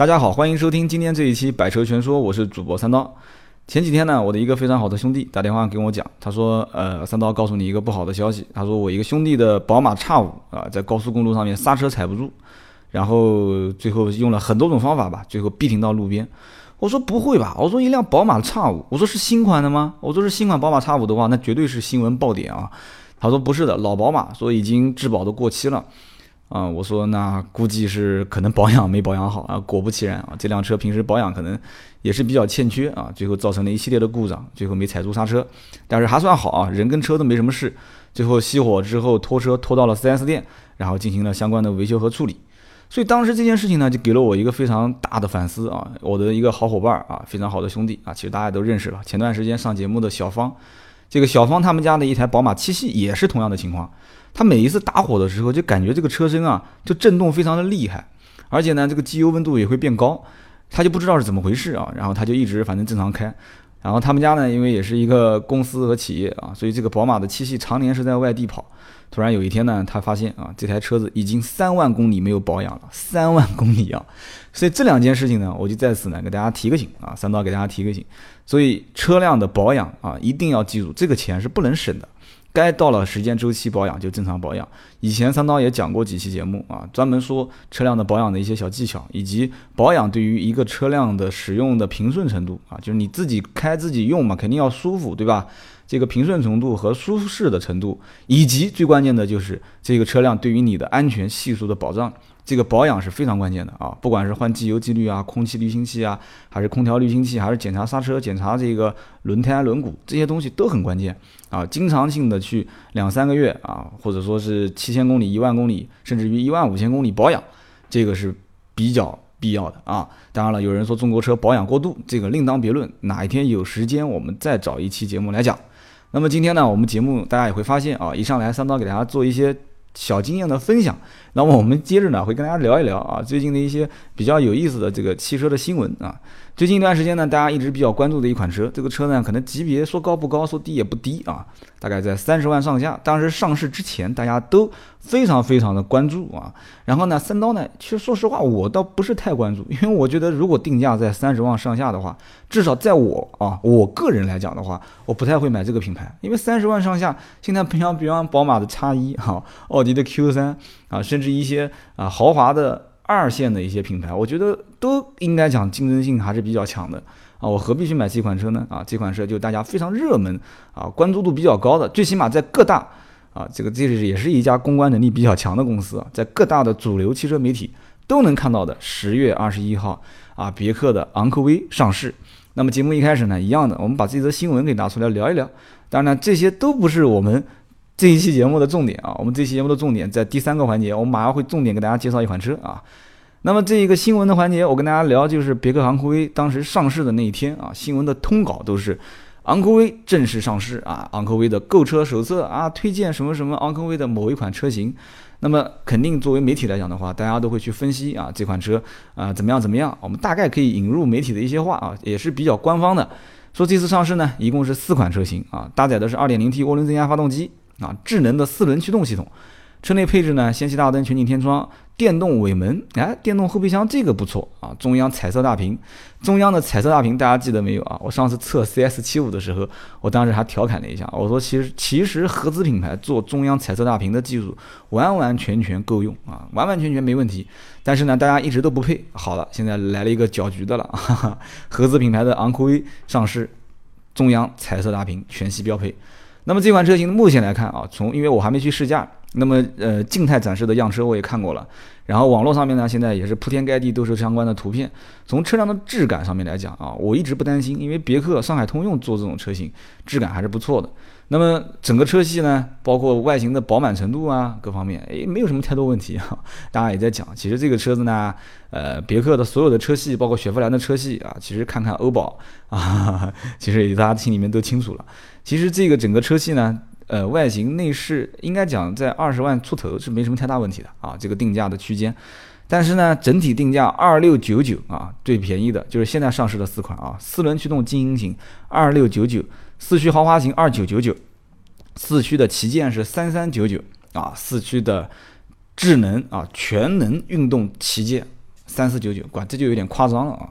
大家好，欢迎收听今天这一期《百车全说》，我是主播三刀。前几天呢，我的一个非常好的兄弟打电话跟我讲，他说：“呃，三刀告诉你一个不好的消息，他说我一个兄弟的宝马 X 五啊，在高速公路上面刹车踩不住，然后最后用了很多种方法吧，最后逼停到路边。”我说：“不会吧？我说一辆宝马 X 五，我说是新款的吗？我说是新款宝马 X 五的话，那绝对是新闻爆点啊。”他说：“不是的，老宝马，说已经质保都过期了。”啊，我说那估计是可能保养没保养好啊，果不其然啊，这辆车平时保养可能也是比较欠缺啊，最后造成了一系列的故障，最后没踩住刹车，但是还算好啊，人跟车都没什么事。最后熄火之后拖车拖到了 4S 店，然后进行了相关的维修和处理。所以当时这件事情呢，就给了我一个非常大的反思啊，我的一个好伙伴啊，非常好的兄弟啊，其实大家都认识了，前段时间上节目的小芳，这个小芳他们家的一台宝马七系也是同样的情况。它每一次打火的时候，就感觉这个车身啊，就震动非常的厉害，而且呢，这个机油温度也会变高，他就不知道是怎么回事啊，然后他就一直反正正常开，然后他们家呢，因为也是一个公司和企业啊，所以这个宝马的七系常年是在外地跑，突然有一天呢，他发现啊，这台车子已经三万公里没有保养了，三万公里啊，所以这两件事情呢，我就在此呢给大家提个醒啊，三刀给大家提个醒，所以车辆的保养啊，一定要记住，这个钱是不能省的。该到了时间周期保养就正常保养。以前三刀也讲过几期节目啊，专门说车辆的保养的一些小技巧，以及保养对于一个车辆的使用的平顺程度啊，就是你自己开自己用嘛，肯定要舒服，对吧？这个平顺程度和舒适的程度，以及最关键的就是这个车辆对于你的安全系数的保障。这个保养是非常关键的啊，不管是换机油机滤啊、空气滤清器啊，还是空调滤清器，还是检查刹车、检查这个轮胎轮毂，这些东西都很关键啊。经常性的去两三个月啊，或者说是千公里、一万公里，甚至于一万五千公里保养，这个是比较必要的啊。当然了，有人说中国车保养过度，这个另当别论。哪一天有时间，我们再找一期节目来讲。那么今天呢，我们节目大家也会发现啊，一上来三刀给大家做一些。小经验的分享，那么我们接着呢会跟大家聊一聊啊最近的一些比较有意思的这个汽车的新闻啊。最近一段时间呢，大家一直比较关注的一款车，这个车呢可能级别说高不高，说低也不低啊，大概在三十万上下。当时上市之前，大家都。非常非常的关注啊，然后呢，三刀呢，其实说实话，我倒不是太关注，因为我觉得如果定价在三十万上下的话，至少在我啊我个人来讲的话，我不太会买这个品牌，因为三十万上下，现在平常比方宝马的叉一哈，奥迪的 Q 三啊，甚至一些啊豪华的二线的一些品牌，我觉得都应该讲竞争性还是比较强的啊，我何必去买这款车呢？啊，这款车就大家非常热门啊，关注度比较高的，最起码在各大。啊，这个这是也是一家公关能力比较强的公司啊，在各大的主流汽车媒体都能看到的。十月二十一号啊，别克的昂科威上市。那么节目一开始呢，一样的，我们把这则新闻给拿出来聊一聊。当然，这些都不是我们这一期节目的重点啊。我们这期节目的重点在第三个环节，我们马上会重点给大家介绍一款车啊。那么这一个新闻的环节，我跟大家聊就是别克昂科威当时上市的那一天啊，新闻的通稿都是。昂科威正式上市啊！昂科威的购车手册啊，推荐什么什么昂科威的某一款车型。那么肯定作为媒体来讲的话，大家都会去分析啊，这款车啊怎么样怎么样。我们大概可以引入媒体的一些话啊，也是比较官方的。说这次上市呢，一共是四款车型啊，搭载的是 2.0T 涡轮增压发动机啊，智能的四轮驱动系统。车内配置呢，氙气大灯全景天窗。电动尾门，哎，电动后备箱这个不错啊！中央彩色大屏，中央的彩色大屏大家记得没有啊？我上次测 CS 七五的时候，我当时还调侃了一下，我说其实其实合资品牌做中央彩色大屏的技术完完全全够用啊，完完全全没问题。但是呢，大家一直都不配。好了，现在来了一个搅局的了，哈哈，合资品牌的昂科威上市，中央彩色大屏全系标配。那么这款车型目前来看啊，从因为我还没去试驾。那么，呃，静态展示的样车我也看过了，然后网络上面呢，现在也是铺天盖地都是相关的图片。从车辆的质感上面来讲啊，我一直不担心，因为别克、上海通用做这种车型，质感还是不错的。那么整个车系呢，包括外形的饱满程度啊，各方面，诶，没有什么太多问题啊。大家也在讲，其实这个车子呢，呃，别克的所有的车系，包括雪佛兰的车系啊，其实看看欧宝啊，其实也大家心里面都清楚了。其实这个整个车系呢。呃，外形内饰应该讲在二十万出头是没什么太大问题的啊，这个定价的区间。但是呢，整体定价二六九九啊，最便宜的就是现在上市的四款啊，四轮驱动精英型二六九九，四驱豪华型二九九九，四驱的旗舰是三三九九啊，四驱的智能啊全能运动旗舰三四九九，管这就有点夸张了啊。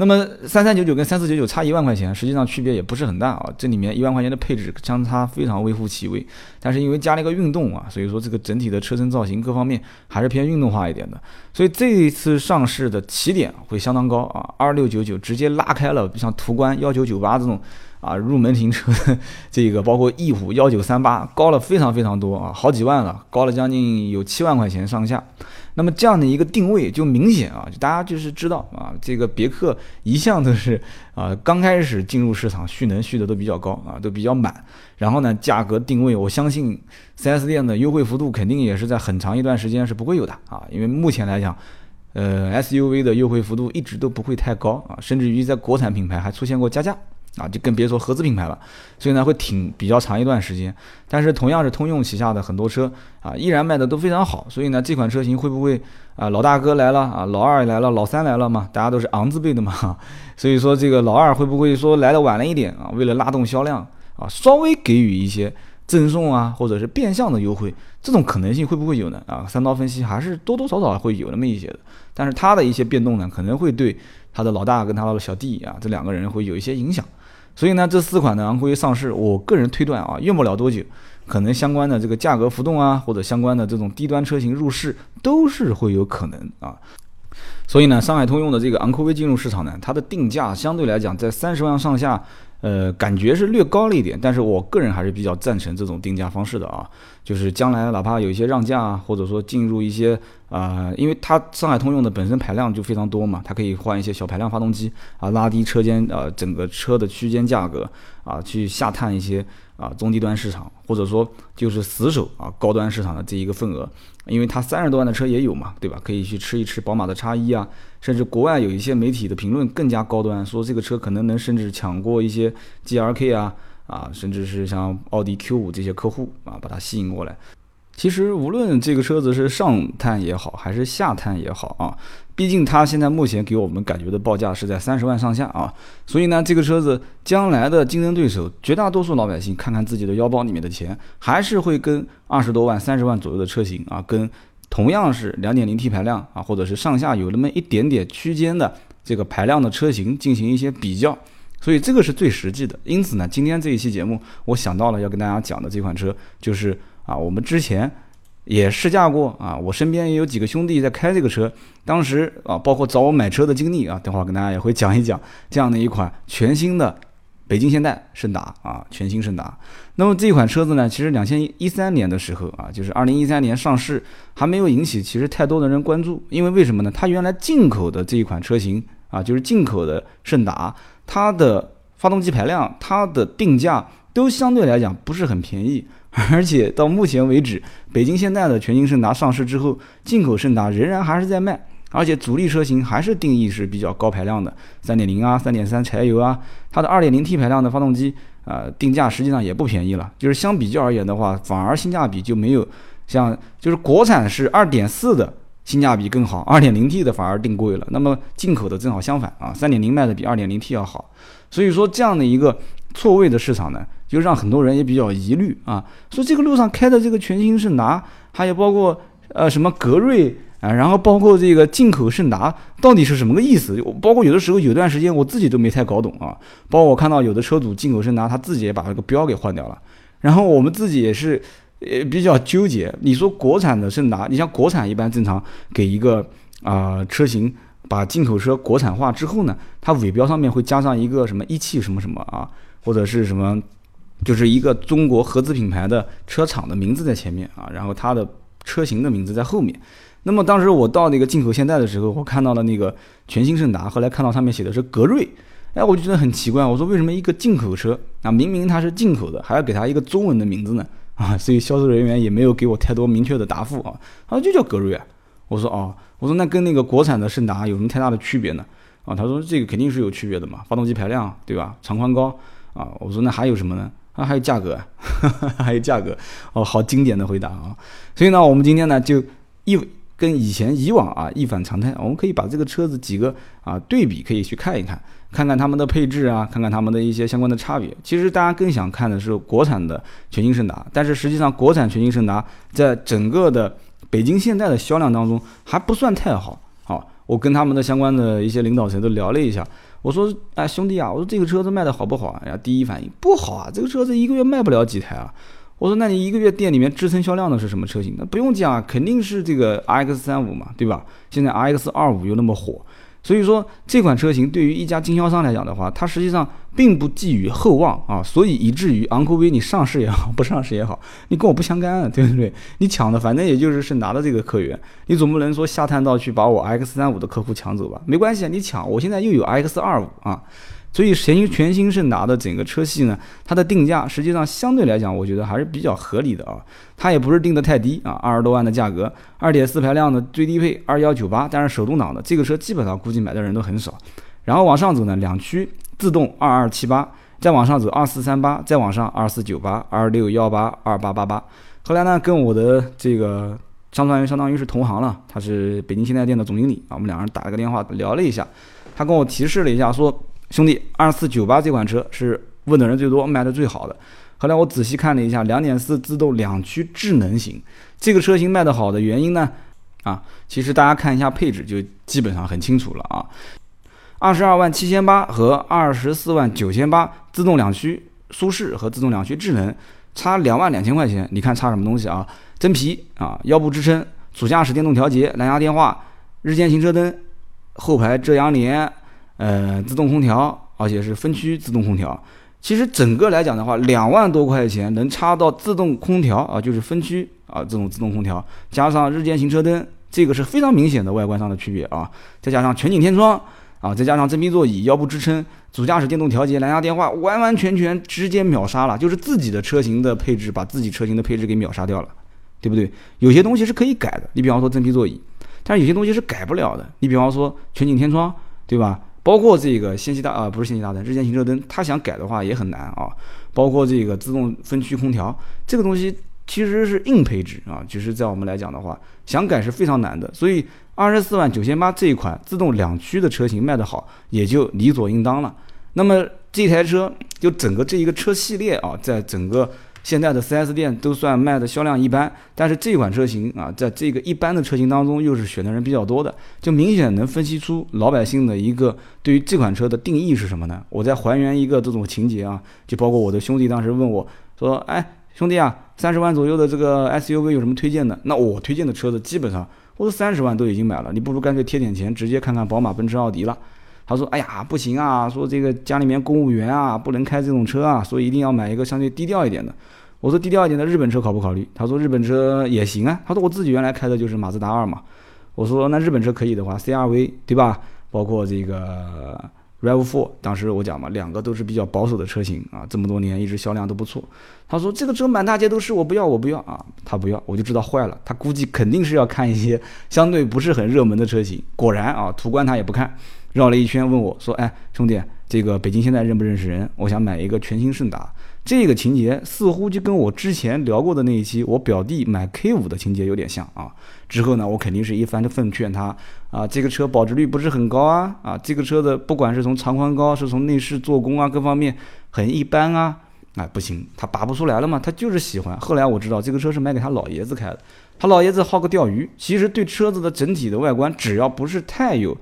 那么三三九九跟三四九九差一万块钱，实际上区别也不是很大啊。这里面一万块钱的配置相差非常微乎其微，但是因为加了一个运动啊，所以说这个整体的车身造型各方面还是偏运动化一点的。所以这一次上市的起点会相当高啊，二六九九直接拉开了像途观幺九九八这种啊入门停车，这个包括翼虎幺九三八高了非常非常多啊，好几万了，高了将近有七万块钱上下。那么这样的一个定位就明显啊，就大家就是知道啊，这个别克一向都是啊，刚开始进入市场蓄能蓄的都比较高啊，都比较满。然后呢，价格定位，我相信 4S 店的优惠幅度肯定也是在很长一段时间是不会有的啊，因为目前来讲，呃，SUV 的优惠幅度一直都不会太高啊，甚至于在国产品牌还出现过加价。啊，就更别说合资品牌了，所以呢会挺比较长一段时间。但是同样是通用旗下的很多车啊，依然卖的都非常好。所以呢，这款车型会不会啊老大哥来了啊，老二来了，老三来了嘛？大家都是昂字辈的嘛，所以说这个老二会不会说来的晚了一点啊？为了拉动销量啊，稍微给予一些赠送啊，或者是变相的优惠，这种可能性会不会有呢？啊，三刀分析还是多多少少会有那么一些的。但是它的一些变动呢，可能会对他的老大跟他的小弟啊这两个人会有一些影响。所以呢，这四款的昂科威上市，我个人推断啊，用不了多久，可能相关的这个价格浮动啊，或者相关的这种低端车型入市，都是会有可能啊。所以呢，上海通用的这个昂科威进入市场呢，它的定价相对来讲在三十万上下。呃，感觉是略高了一点，但是我个人还是比较赞成这种定价方式的啊。就是将来哪怕有一些让价啊，或者说进入一些啊，因为它上海通用的本身排量就非常多嘛，它可以换一些小排量发动机啊，拉低车间呃整个车的区间价格啊，去下探一些啊中低端市场，或者说就是死守啊高端市场的这一个份额。因为它三十多万的车也有嘛，对吧？可以去吃一吃宝马的叉一啊，甚至国外有一些媒体的评论更加高端，说这个车可能能甚至抢过一些 G R K 啊啊，甚至是像奥迪 Q 五这些客户啊，把它吸引过来。其实无论这个车子是上探也好，还是下探也好啊。毕竟它现在目前给我们感觉的报价是在三十万上下啊，所以呢，这个车子将来的竞争对手，绝大多数老百姓看看自己的腰包里面的钱，还是会跟二十多万、三十万左右的车型啊，跟同样是两点零 T 排量啊，或者是上下有那么一点点区间的这个排量的车型进行一些比较，所以这个是最实际的。因此呢，今天这一期节目，我想到了要跟大家讲的这款车，就是啊，我们之前。也试驾过啊，我身边也有几个兄弟在开这个车，当时啊，包括找我买车的经历啊，等会儿跟大家也会讲一讲这样的一款全新的北京现代胜达啊，全新胜达。那么这款车子呢，其实两千一三年的时候啊，就是二零一三年上市，还没有引起其实太多的人关注，因为为什么呢？它原来进口的这一款车型啊，就是进口的胜达，它的发动机排量、它的定价都相对来讲不是很便宜。而且到目前为止，北京现代的全新胜达上市之后，进口胜达仍然还是在卖，而且主力车型还是定义是比较高排量的，三点零啊，三点三柴油啊，它的二点零 T 排量的发动机，呃，定价实际上也不便宜了。就是相比较而言的话，反而性价比就没有像就是国产是二点四的性价比更好，二点零 T 的反而定贵了。那么进口的正好相反啊，三点零卖的比二点零 T 要好。所以说这样的一个错位的市场呢。就让很多人也比较疑虑啊，说这个路上开的这个全新胜达，还有包括呃什么格瑞啊，然后包括这个进口胜达，到底是什么个意思？包括有的时候有段时间我自己都没太搞懂啊。包括我看到有的车主进口胜达，他自己也把这个标给换掉了。然后我们自己也是呃比较纠结。你说国产的胜达，你像国产一般正常给一个啊车型把进口车国产化之后呢，它尾标上面会加上一个什么一汽什么什么啊，或者是什么。就是一个中国合资品牌的车厂的名字在前面啊，然后它的车型的名字在后面。那么当时我到那个进口现代的时候，我看到了那个全新胜达，后来看到上面写的是格瑞，哎，我就觉得很奇怪，我说为什么一个进口车啊，明明它是进口的，还要给它一个中文的名字呢？啊，所以销售人员也没有给我太多明确的答复啊，他说就叫格瑞啊。我说哦，我说那跟那个国产的胜达有什么太大的区别呢？啊，他说这个肯定是有区别的嘛，发动机排量对吧，长宽高啊。我说那还有什么呢？啊，还有价格，还有价格，哦，好经典的回答啊！所以呢，我们今天呢就一跟以前以往啊一反常态，我们可以把这个车子几个啊对比，可以去看一看，看看他们的配置啊，看看他们的一些相关的差别。其实大家更想看的是国产的全新胜达，但是实际上国产全新胜达在整个的北京现代的销量当中还不算太好。好，我跟他们的相关的一些领导层都聊了一下，我说，哎，兄弟啊，我说这个车子卖的好不好啊？第一反应不好啊，这个车子一个月卖不了几台啊。我说，那你一个月店里面支撑销量的是什么车型？那不用讲啊，肯定是这个 R X 三五嘛，对吧？现在 R X 二五又那么火。所以说这款车型对于一家经销商来讲的话，它实际上并不寄予厚望啊，所以以至于昂科威你上市也好，不上市也好，你跟我不相干，对不对？你抢的反正也就是是拿的这个客源，你总不能说下探到去把我 X 三五的客户抢走吧？没关系啊，你抢，我现在又有 X 二五啊。所以全全新胜达的整个车系呢，它的定价实际上相对来讲，我觉得还是比较合理的啊。它也不是定的太低啊，二十多万的价格，二点四排量的最低配二幺九八，但是手动挡的这个车基本上估计买的人都很少。然后往上走呢，两驱自动二二七八，再往上走二四三八，再往上二四九八、二六幺八、二八八八。后来呢，跟我的这个相当于相当于是同行了，他是北京现代店的总经理啊，我们两个人打了个电话聊了一下，他跟我提示了一下说。兄弟，二四九八这款车是问的人最多、卖的最好的。后来我仔细看了一下，两点四自动两驱智能型这个车型卖的好的原因呢？啊，其实大家看一下配置就基本上很清楚了啊。二十二万七千八和二十四万九千八，自动两驱舒适和自动两驱智能差两万两千块钱，你看差什么东西啊？真皮啊，腰部支撑，主驾驶电动调节，蓝牙电话，日间行车灯，后排遮阳帘。呃，自动空调，而且是分区自动空调。其实整个来讲的话，两万多块钱能插到自动空调啊，就是分区啊这种自动空调，加上日间行车灯，这个是非常明显的外观上的区别啊。再加上全景天窗啊，再加上真皮座椅、腰部支撑、主驾驶电动调节、蓝牙电话，完完全全直接秒杀了，就是自己的车型的配置，把自己车型的配置给秒杀掉了，对不对？有些东西是可以改的，你比方说真皮座椅，但是有些东西是改不了的，你比方说全景天窗，对吧？包括这个氙气大啊，不是氙气大灯，日间行车灯，它想改的话也很难啊。包括这个自动分区空调，这个东西其实是硬配置啊，就是在我们来讲的话，想改是非常难的。所以二十四万九千八这一款自动两驱的车型卖得好，也就理所应当了。那么这台车就整个这一个车系列啊，在整个。现在的 4S 店都算卖的销量一般，但是这款车型啊，在这个一般的车型当中，又是选的人比较多的，就明显能分析出老百姓的一个对于这款车的定义是什么呢？我再还原一个这种情节啊，就包括我的兄弟当时问我说：“哎，兄弟啊，三十万左右的这个 SUV 有什么推荐的？”那我推荐的车子基本上我都三十万都已经买了，你不如干脆贴点钱，直接看看宝马、奔驰、奥迪了。他说：“哎呀，不行啊，说这个家里面公务员啊，不能开这种车啊，所以一定要买一个相对低调一点的。”我说低调一点的日本车考不考虑？他说日本车也行啊。他说我自己原来开的就是马自达二嘛。我说那日本车可以的话，CRV 对吧？包括这个 RAV4，当时我讲嘛，两个都是比较保守的车型啊，这么多年一直销量都不错。他说这个车满大街都是，我不要，我不要啊。他不要，我就知道坏了。他估计肯定是要看一些相对不是很热门的车型。果然啊，途观他也不看，绕了一圈问我说：“哎，兄弟，这个北京现在认不认识人？我想买一个全新胜达。”这个情节似乎就跟我之前聊过的那一期我表弟买 K 五的情节有点像啊。之后呢，我肯定是一番的奉劝他啊，这个车保值率不是很高啊，啊，这个车的不管是从长宽高，是从内饰做工啊，各方面很一般啊，哎，不行，他拔不出来了嘛，他就是喜欢。后来我知道这个车是买给他老爷子开的，他老爷子好个钓鱼，其实对车子的整体的外观，只要不是太有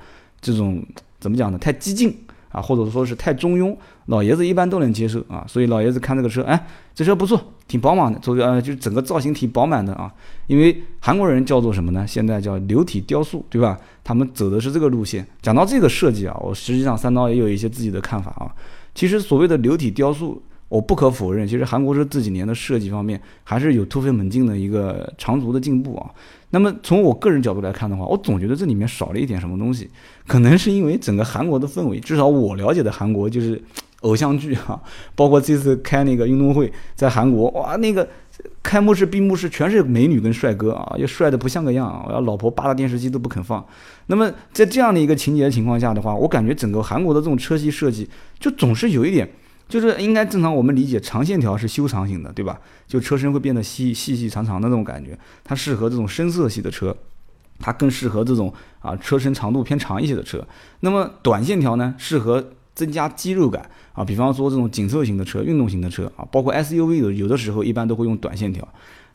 这种怎么讲呢，太激进。啊，或者说是太中庸，老爷子一般都能接受啊，所以老爷子看这个车，哎，这车不错，挺饱满的，做呃就是整个造型挺饱满的啊。因为韩国人叫做什么呢？现在叫流体雕塑，对吧？他们走的是这个路线。讲到这个设计啊，我实际上三刀也有一些自己的看法啊。其实所谓的流体雕塑，我不可否认，其实韩国车这几年的设计方面还是有突飞猛进的一个长足的进步啊。那么从我个人角度来看的话，我总觉得这里面少了一点什么东西，可能是因为整个韩国的氛围，至少我了解的韩国就是偶像剧哈，包括这次开那个运动会，在韩国哇，那个开幕式、闭幕式全是美女跟帅哥啊，又帅的不像个样啊，我要老婆扒拉电视机都不肯放。那么在这样的一个情节情况下的话，我感觉整个韩国的这种车系设计就总是有一点。就是应该正常，我们理解长线条是修长型的，对吧？就车身会变得细细细长长的那种感觉，它适合这种深色系的车，它更适合这种啊车身长度偏长一些的车。那么短线条呢，适合增加肌肉感啊，比方说这种紧凑型的车、运动型的车啊，包括 SUV 的有的时候一般都会用短线条。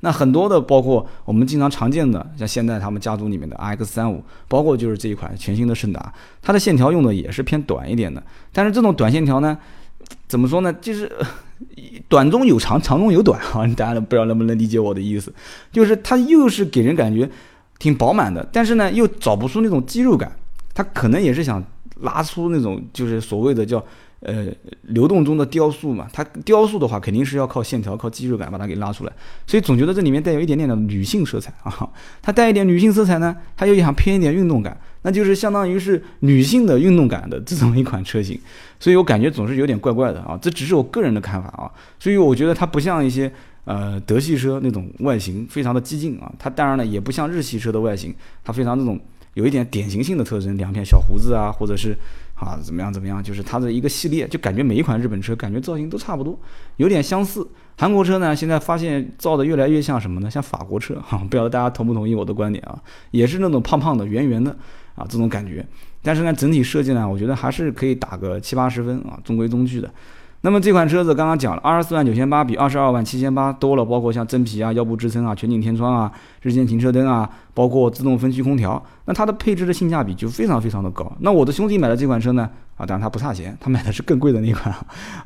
那很多的包括我们经常常见的，像现在他们家族里面的 RX 三五，包括就是这一款全新的胜达，它的线条用的也是偏短一点的。但是这种短线条呢，怎么说呢？就是短中有长，长中有短啊！大家不知道能不能理解我的意思？就是它又是给人感觉挺饱满的，但是呢又找不出那种肌肉感。它可能也是想拉出那种就是所谓的叫。呃，流动中的雕塑嘛，它雕塑的话肯定是要靠线条、靠肌肉感把它给拉出来，所以总觉得这里面带有一点点的女性色彩啊。它带一点女性色彩呢，它又想偏一点运动感，那就是相当于是女性的运动感的这种一款车型，所以我感觉总是有点怪怪的啊。这只是我个人的看法啊，所以我觉得它不像一些呃德系车那种外形非常的激进啊，它当然了也不像日系车的外形，它非常那种有一点典型性的特征，两片小胡子啊，或者是。啊，怎么样？怎么样？就是它的一个系列，就感觉每一款日本车感觉造型都差不多，有点相似。韩国车呢，现在发现造的越来越像什么呢？像法国车哈，不知道大家同不同意我的观点啊？也是那种胖胖的、圆圆的啊，这种感觉。但是呢，整体设计呢，我觉得还是可以打个七八十分啊，中规中矩的。那么这款车子刚刚讲了，二十四万九千八比二十二万七千八多了，包括像真皮啊、腰部支撑啊、全景天窗啊、日间行车灯啊，包括自动分区空调，那它的配置的性价比就非常非常的高。那我的兄弟买的这款车呢，啊，当然他不差钱，他买的是更贵的那款，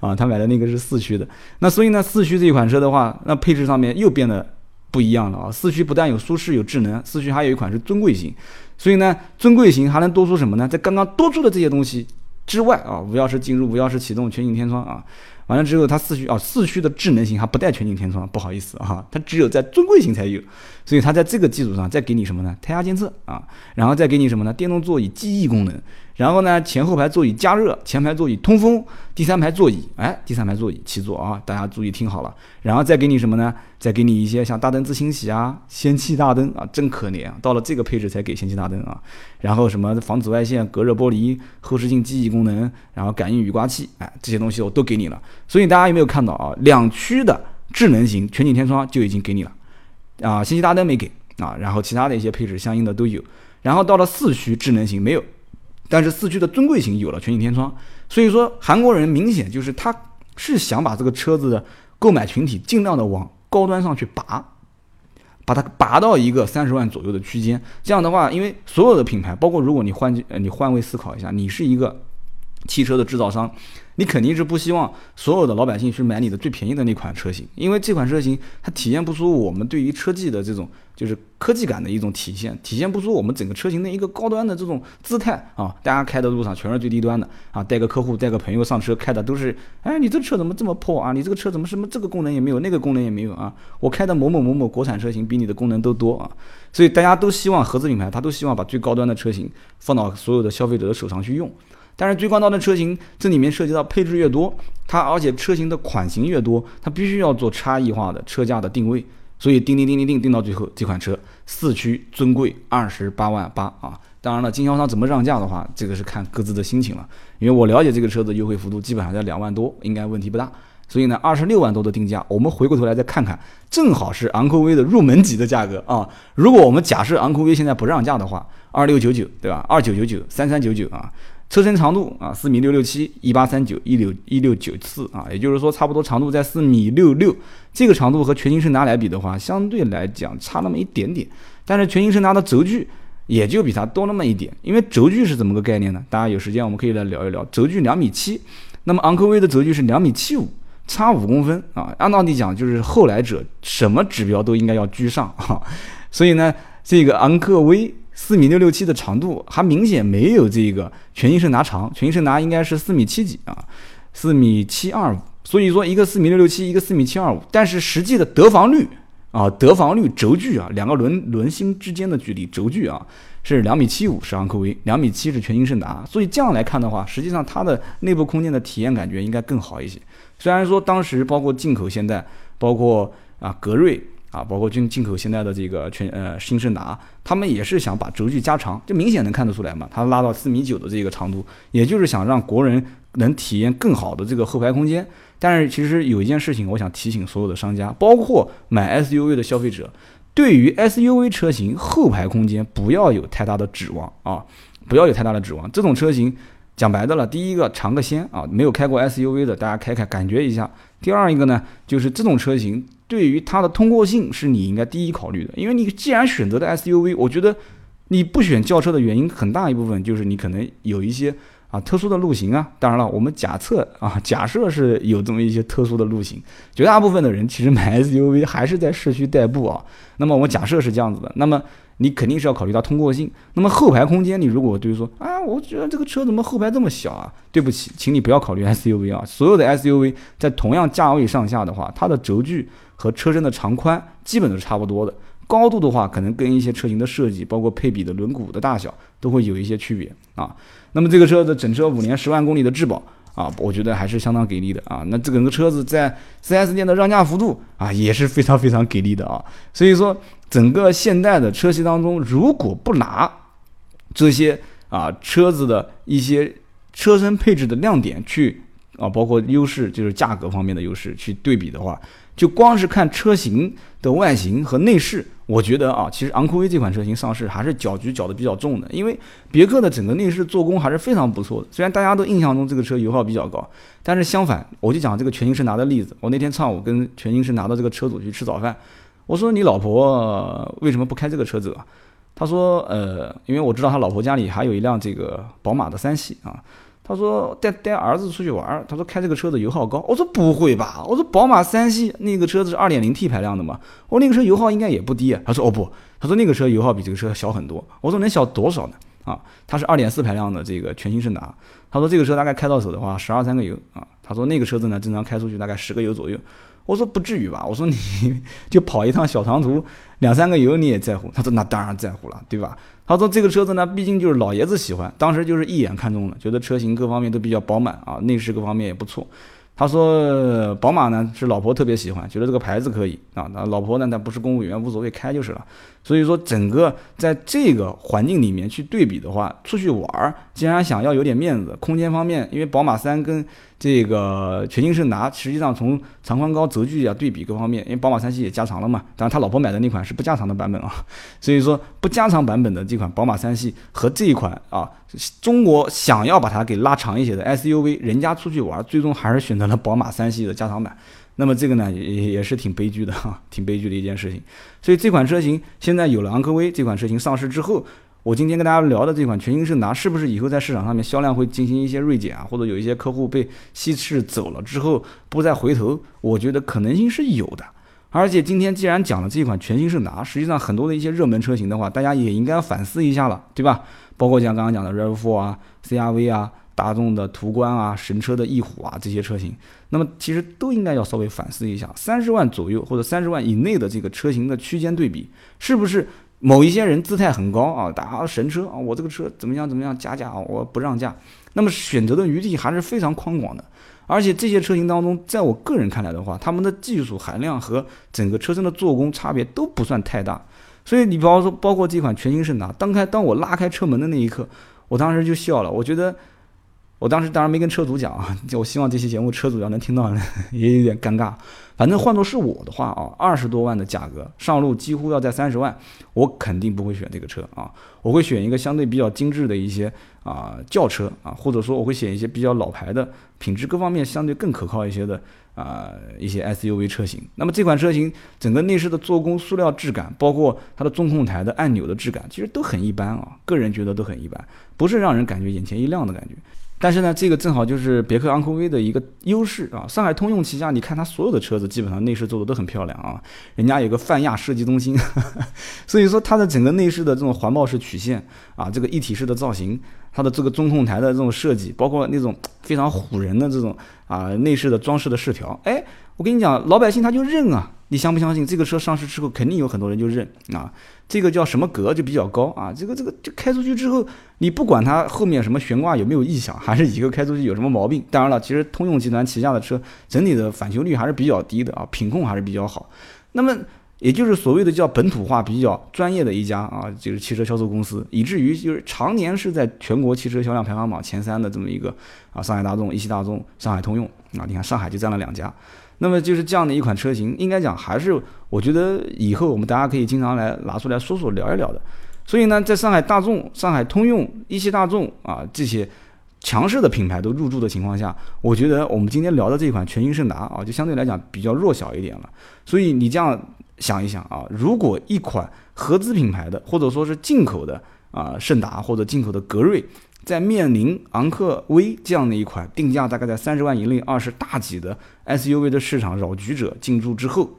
啊，他买的那个是四驱的。那所以呢，四驱这款车的话，那配置上面又变得不一样了啊。四驱不但有舒适有智能，四驱还有一款是尊贵型，所以呢，尊贵型还能多出什么呢？在刚刚多出的这些东西。之外啊，无钥匙进入、无钥匙启动、全景天窗啊，完了之后它四驱啊，四驱的智能型还不带全景天窗，不好意思啊，它只有在尊贵型才有，所以它在这个基础上再给你什么呢？胎压监测啊，然后再给你什么呢？电动座椅记忆功能。然后呢，前后排座椅加热，前排座椅通风，第三排座椅，哎，第三排座椅七座啊，大家注意听好了。然后再给你什么呢？再给你一些像大灯自清洗啊，氙气大灯啊，真可怜啊，到了这个配置才给氙气大灯啊。然后什么防紫外线、隔热玻璃、后视镜记忆功能，然后感应雨刮器，哎，这些东西我都给你了。所以大家有没有看到啊？两驱的智能型全景天窗就已经给你了，啊，氙气大灯没给啊，然后其他的一些配置相应的都有。然后到了四驱智能型没有。但是四驱的尊贵型有了全景天窗，所以说韩国人明显就是他是想把这个车子的购买群体尽量的往高端上去拔，把它拔到一个三十万左右的区间。这样的话，因为所有的品牌，包括如果你换呃你换位思考一下，你是一个汽车的制造商。你肯定是不希望所有的老百姓去买你的最便宜的那款车型，因为这款车型它体现不出我们对于车技的这种就是科技感的一种体现，体现不出我们整个车型的一个高端的这种姿态啊！大家开的路上全是最低端的啊，带个客户带个朋友上车开的都是，哎，你这车怎么这么破啊？你这个车怎么什么这个功能也没有，那个功能也没有啊？我开的某某某某国产车型比你的功能都多啊！所以大家都希望合资品牌，他都希望把最高端的车型放到所有的消费者的手上去用。但是最高端的车型，这里面涉及到配置越多，它而且车型的款型越多，它必须要做差异化的车价的定位，所以叮叮叮叮叮定到最后，这款车四驱尊贵二十八万八啊！当然了，经销商怎么让价的话，这个是看各自的心情了。因为我了解这个车子优惠幅度基本上在两万多，应该问题不大。所以呢，二十六万多的定价，我们回过头来再看看，正好是昂科威的入门级的价格啊！如果我们假设昂科威现在不让价的话，二六九九对吧？二九九九，三三九九啊！车身长度啊，四米六六七，一八三九，一六一六九四啊，也就是说差不多长度在四米六六。这个长度和全新胜达来比的话，相对来讲差那么一点点。但是全新胜达的轴距也就比它多那么一点，因为轴距是怎么个概念呢？大家有时间我们可以来聊一聊。轴距两米七，那么昂科威的轴距是两米七五，差五公分啊。按道理讲，就是后来者什么指标都应该要居上啊。所以呢，这个昂科威。四米六六七的长度还明显没有这个全新胜达长，全新胜达应该是四米七几啊，四米七二五。所以说一个四米六六七，一个四米七二五，但是实际的得房率啊，得房率轴距啊，两个轮轮心之间的距离轴距啊是两米七五是昂科威，两米七是全新胜达。所以这样来看的话，实际上它的内部空间的体验感觉应该更好一些。虽然说当时包括进口现代，包括啊格瑞。啊，包括进进口现在的这个全呃新胜达，他们也是想把轴距加长，就明显能看得出来嘛，它拉到四米九的这个长度，也就是想让国人能体验更好的这个后排空间。但是其实有一件事情，我想提醒所有的商家，包括买 SUV 的消费者，对于 SUV 车型后排空间不要有太大的指望啊，不要有太大的指望。这种车型讲白的了，第一个尝个鲜啊，没有开过 SUV 的，大家开开感觉一下。第二一个呢，就是这种车型对于它的通过性是你应该第一考虑的，因为你既然选择的 SUV，我觉得你不选轿车的原因很大一部分就是你可能有一些。啊，特殊的路型啊，当然了，我们假测啊，假设是有这么一些特殊的路型，绝大部分的人其实买 SUV 还是在市区代步啊。那么我们假设是这样子的，那么你肯定是要考虑到通过性。那么后排空间，你如果就是说啊，我觉得这个车怎么后排这么小啊？对不起，请你不要考虑 SUV 啊。所有的 SUV 在同样价位上下的话，它的轴距和车身的长宽基本都是差不多的。高度的话，可能跟一些车型的设计，包括配比的轮毂的大小，都会有一些区别啊。那么这个车的整车五年十万公里的质保啊，我觉得还是相当给力的啊。那这个车子在 4S 店的让价幅度啊，也是非常非常给力的啊。所以说，整个现代的车系当中，如果不拿这些啊车子的一些车身配置的亮点去啊，包括优势就是价格方面的优势去对比的话，就光是看车型的外形和内饰。我觉得啊，其实昂科威这款车型上市还是搅局搅得比较重的，因为别克的整个内饰做工还是非常不错的。虽然大家都印象中这个车油耗比较高，但是相反，我就讲这个全新胜达的例子。我那天上午跟全新胜达的这个车主去吃早饭，我说你老婆为什么不开这个车子啊？他说呃，因为我知道他老婆家里还有一辆这个宝马的三系啊。他说带带儿子出去玩，他说开这个车子油耗高。我说不会吧，我说宝马三系那个车子是二点零 T 排量的嘛，我那个车油耗应该也不低。他说哦不，他说那个车油耗比这个车小很多。我说能小多少呢？啊，他是二点四排量的这个全新胜达。他说这个车大概开到手的话十二三个油啊。他说那个车子呢正常开出去大概十个油左右。我说不至于吧，我说你就跑一趟小长途两三个油你也在乎？他说那当然在乎了，对吧？他说这个车子呢，毕竟就是老爷子喜欢，当时就是一眼看中了，觉得车型各方面都比较饱满啊，内饰各方面也不错。他说宝马呢是老婆特别喜欢，觉得这个牌子可以啊，那老婆呢她不是公务员，无所谓开就是了。所以说整个在这个环境里面去对比的话，出去玩儿，既然想要有点面子，空间方面，因为宝马三跟这个全新胜达，实际上从长宽高、轴距啊对比各方面，因为宝马三系也加长了嘛，当然他老婆买的那款是不加长的版本啊，所以说不加长版本的这款宝马三系和这一款啊，中国想要把它给拉长一些的 SUV，人家出去玩最终还是选择了宝马三系的加长版，那么这个呢也也是挺悲剧的哈，挺悲剧的一件事情，所以这款车型现在有了昂科威这款车型上市之后。我今天跟大家聊的这款全新胜达，是不是以后在市场上面销量会进行一些锐减啊？或者有一些客户被稀释走了之后不再回头？我觉得可能性是有的。而且今天既然讲了这款全新胜达，实际上很多的一些热门车型的话，大家也应该反思一下了，对吧？包括像刚刚讲的 RAV4 啊、CRV 啊、大众的途观啊、神车的翼虎啊这些车型，那么其实都应该要稍微反思一下，三十万左右或者三十万以内的这个车型的区间对比，是不是？某一些人姿态很高啊，打神车啊，我这个车怎么样怎么样加价啊，我不让价。那么选择的余地还是非常宽广的，而且这些车型当中，在我个人看来的话，他们的技术含量和整个车身的做工差别都不算太大。所以你比方说，包括这款全新胜达，当开当我拉开车门的那一刻，我当时就笑了，我觉得。我当时当然没跟车主讲啊，就我希望这期节目车主要能听到，也有点尴尬。反正换作是我的话啊，二十多万的价格上路几乎要在三十万，我肯定不会选这个车啊，我会选一个相对比较精致的一些啊轿车啊，或者说我会选一些比较老牌的，品质各方面相对更可靠一些的啊一些 SUV 车型。那么这款车型整个内饰的做工、塑料质感，包括它的中控台的按钮的质感，其实都很一般啊，个人觉得都很一般，不是让人感觉眼前一亮的感觉。但是呢，这个正好就是别克昂科威的一个优势啊。上海通用旗下，你看它所有的车子基本上内饰做的都很漂亮啊。人家有个泛亚设计中心，所以说它的整个内饰的这种环抱式曲线啊，这个一体式的造型，它的这个中控台的这种设计，包括那种非常唬人的这种啊内饰的装饰的饰条，哎，我跟你讲，老百姓他就认啊。你相不相信？这个车上市之后，肯定有很多人就认啊。这个叫什么格就比较高啊。这个这个就开出去之后，你不管它后面什么悬挂有没有异响，还是以后开出去有什么毛病。当然了，其实通用集团旗下的车整体的返修率还是比较低的啊，品控还是比较好。那么也就是所谓的叫本土化比较专业的一家啊，就是汽车销售公司，以至于就是常年是在全国汽车销量排行榜前三的这么一个啊，上海大众、一汽大众、上海通用啊。你看上海就占了两家。那么就是这样的一款车型，应该讲还是我觉得以后我们大家可以经常来拿出来说说聊一聊的。所以呢，在上海大众、上海通用、一汽大众啊这些强势的品牌都入驻的情况下，我觉得我们今天聊的这款全新胜达啊，就相对来讲比较弱小一点了。所以你这样想一想啊，如果一款合资品牌的或者说是进口的啊胜达或者进口的格瑞，在面临昂克威这样的一款定价大概在三十万以内、二十大几的 SUV 的市场扰局者进驻之后，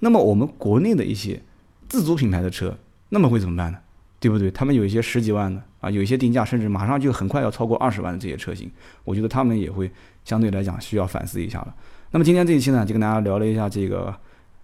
那么我们国内的一些自主品牌的车，那么会怎么办呢？对不对？他们有一些十几万的啊，有一些定价甚至马上就很快要超过二十万的这些车型，我觉得他们也会相对来讲需要反思一下了。那么今天这一期呢，就跟大家聊了一下这个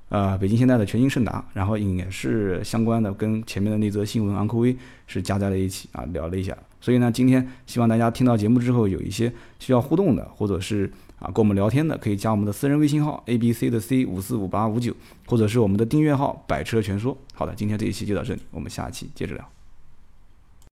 呃北京现代的全新胜达，然后也是相关的跟前面的那则新闻昂科威是加在了一起啊，聊了一下。所以呢，今天希望大家听到节目之后有一些需要互动的，或者是。啊，跟我们聊天的可以加我们的私人微信号 A B C 的 C 五四五八五九，或者是我们的订阅号百车全说。好的，今天这一期就到这里，我们下期接着聊。